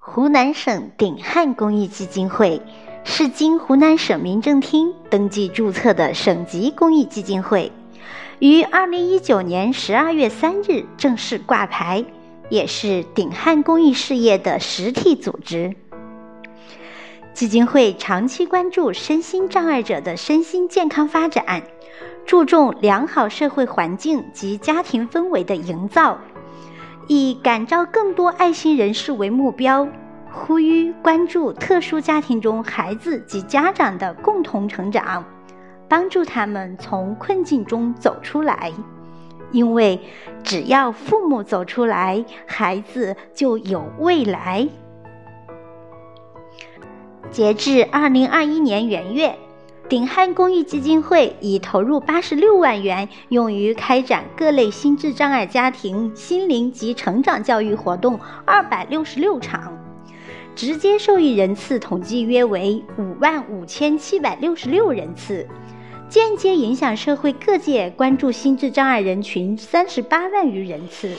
湖南省鼎汉公益基金会是经湖南省民政厅登记注册的省级公益基金会，于二零一九年十二月三日正式挂牌，也是鼎汉公益事业的实体组织。基金会长期关注身心障碍者的身心健康发展，注重良好社会环境及家庭氛围的营造，以感召更多爱心人士为目标，呼吁关注特殊家庭中孩子及家长的共同成长，帮助他们从困境中走出来。因为只要父母走出来，孩子就有未来。截至二零二一年元月，鼎汉公益基金会已投入八十六万元，用于开展各类心智障碍家庭心灵及成长教育活动二百六十六场，直接受益人次统计约为五万五千七百六十六人次，间接影响社会各界关注心智障碍人群三十八万余人次。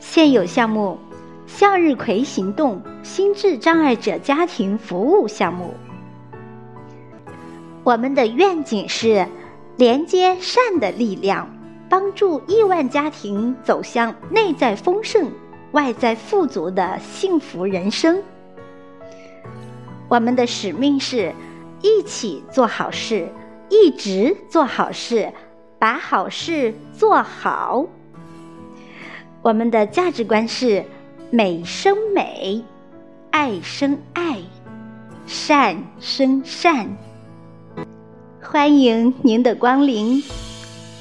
现有项目。向日葵行动心智障碍者家庭服务项目，我们的愿景是连接善的力量，帮助亿万家庭走向内在丰盛、外在富足的幸福人生。我们的使命是一起做好事，一直做好事，把好事做好。我们的价值观是。美生美，爱生爱，善生善。欢迎您的光临，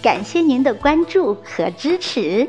感谢您的关注和支持。